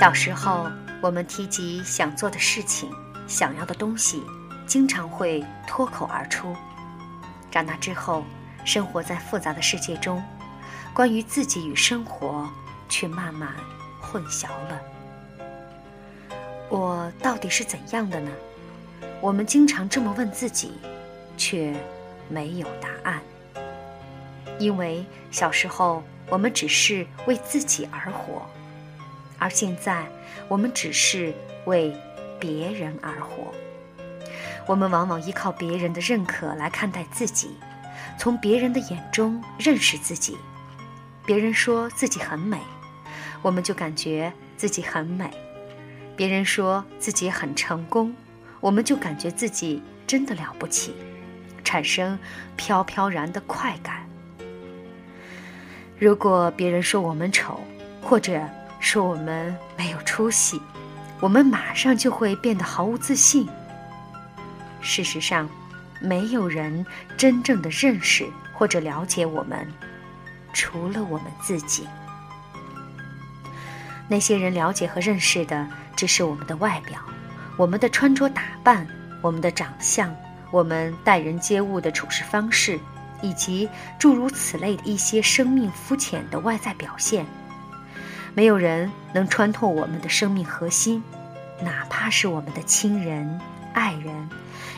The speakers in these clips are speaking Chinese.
小时候，我们提及想做的事情、想要的东西，经常会脱口而出。长大之后，生活在复杂的世界中，关于自己与生活，却慢慢混淆了。我到底是怎样的呢？我们经常这么问自己，却没有答案。因为小时候我们只是为自己而活，而现在我们只是为别人而活。我们往往依靠别人的认可来看待自己，从别人的眼中认识自己。别人说自己很美，我们就感觉自己很美。别人说自己很成功，我们就感觉自己真的了不起，产生飘飘然的快感。如果别人说我们丑，或者说我们没有出息，我们马上就会变得毫无自信。事实上，没有人真正的认识或者了解我们，除了我们自己。那些人了解和认识的。只是我们的外表，我们的穿着打扮，我们的长相，我们待人接物的处事方式，以及诸如此类的一些生命肤浅的外在表现。没有人能穿透我们的生命核心，哪怕是我们的亲人、爱人，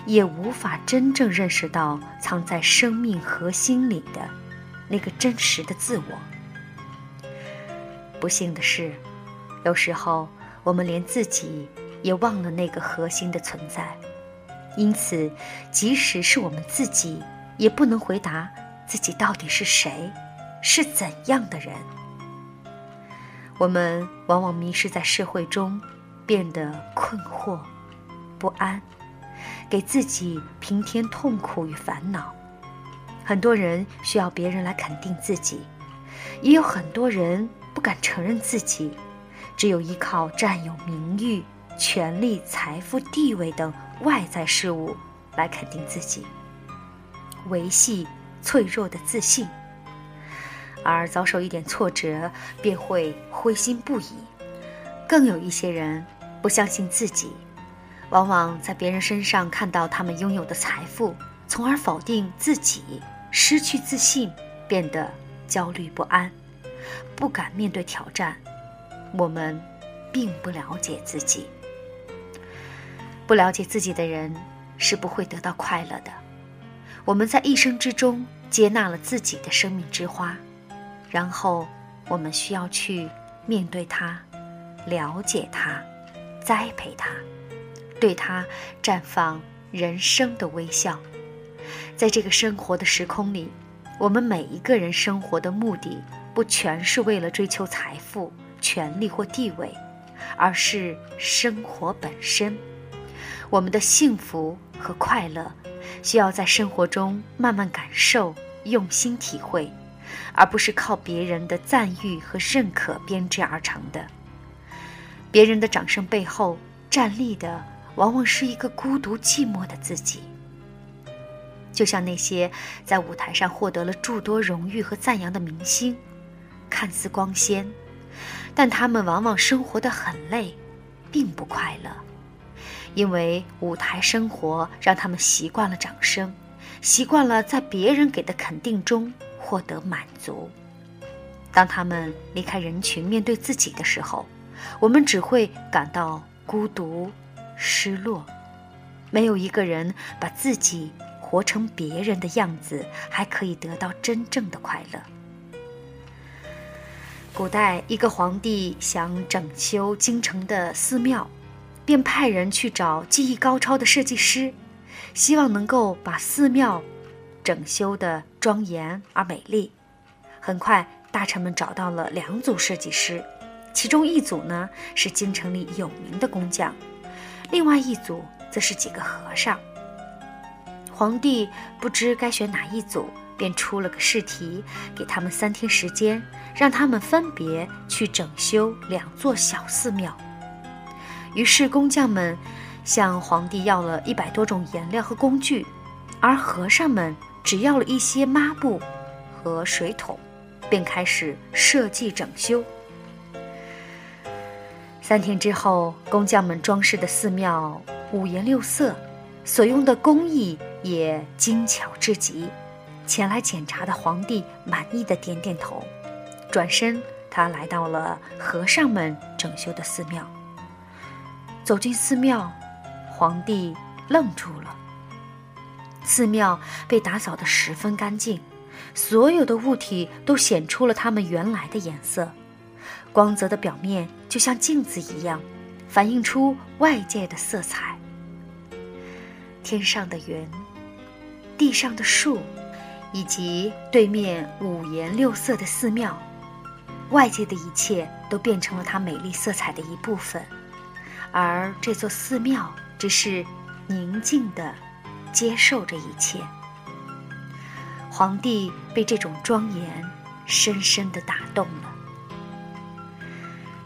也无法真正认识到藏在生命核心里的那个真实的自我。不幸的是，有时候。我们连自己也忘了那个核心的存在，因此，即使是我们自己，也不能回答自己到底是谁，是怎样的人。我们往往迷失在社会中，变得困惑、不安，给自己平添痛苦与烦恼。很多人需要别人来肯定自己，也有很多人不敢承认自己。只有依靠占有名誉、权力、财富、地位等外在事物来肯定自己，维系脆弱的自信，而遭受一点挫折便会灰心不已。更有一些人不相信自己，往往在别人身上看到他们拥有的财富，从而否定自己，失去自信，变得焦虑不安，不敢面对挑战。我们并不了解自己，不了解自己的人是不会得到快乐的。我们在一生之中接纳了自己的生命之花，然后我们需要去面对它，了解它，栽培它，对它绽放人生的微笑。在这个生活的时空里，我们每一个人生活的目的不全是为了追求财富。权力或地位，而是生活本身。我们的幸福和快乐，需要在生活中慢慢感受、用心体会，而不是靠别人的赞誉和认可编织而成的。别人的掌声背后，站立的往往是一个孤独寂寞的自己。就像那些在舞台上获得了诸多荣誉和赞扬的明星，看似光鲜。但他们往往生活的很累，并不快乐，因为舞台生活让他们习惯了掌声，习惯了在别人给的肯定中获得满足。当他们离开人群，面对自己的时候，我们只会感到孤独、失落。没有一个人把自己活成别人的样子，还可以得到真正的快乐。古代一个皇帝想整修京城的寺庙，便派人去找技艺高超的设计师，希望能够把寺庙整修的庄严而美丽。很快，大臣们找到了两组设计师，其中一组呢是京城里有名的工匠，另外一组则是几个和尚。皇帝不知该选哪一组。便出了个试题，给他们三天时间，让他们分别去整修两座小寺庙。于是工匠们向皇帝要了一百多种颜料和工具，而和尚们只要了一些抹布和水桶，便开始设计整修。三天之后，工匠们装饰的寺庙五颜六色，所用的工艺也精巧至极。前来检查的皇帝满意的点点头，转身，他来到了和尚们整修的寺庙。走进寺庙，皇帝愣住了。寺庙被打扫得十分干净，所有的物体都显出了它们原来的颜色。光泽的表面就像镜子一样，反映出外界的色彩。天上的云，地上的树，以及对面五颜六色的寺庙，外界的一切都变成了它美丽色彩的一部分，而这座寺庙只是宁静的。接受这一切，皇帝被这种庄严深深的打动了。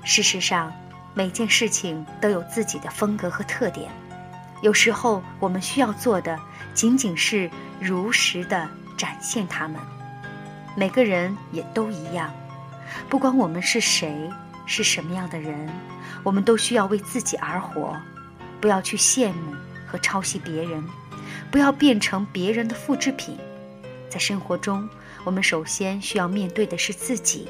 事实上，每件事情都有自己的风格和特点，有时候我们需要做的仅仅是如实的展现他们。每个人也都一样，不管我们是谁，是什么样的人，我们都需要为自己而活，不要去羡慕和抄袭别人。不要变成别人的复制品。在生活中，我们首先需要面对的是自己，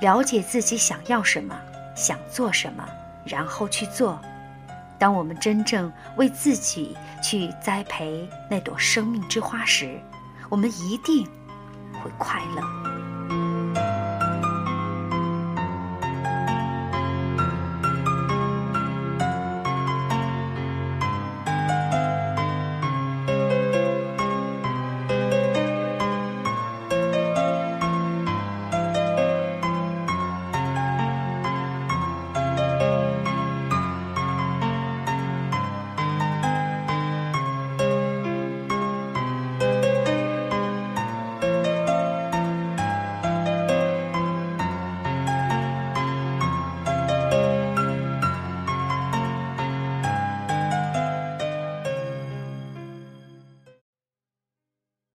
了解自己想要什么，想做什么，然后去做。当我们真正为自己去栽培那朵生命之花时，我们一定会快乐。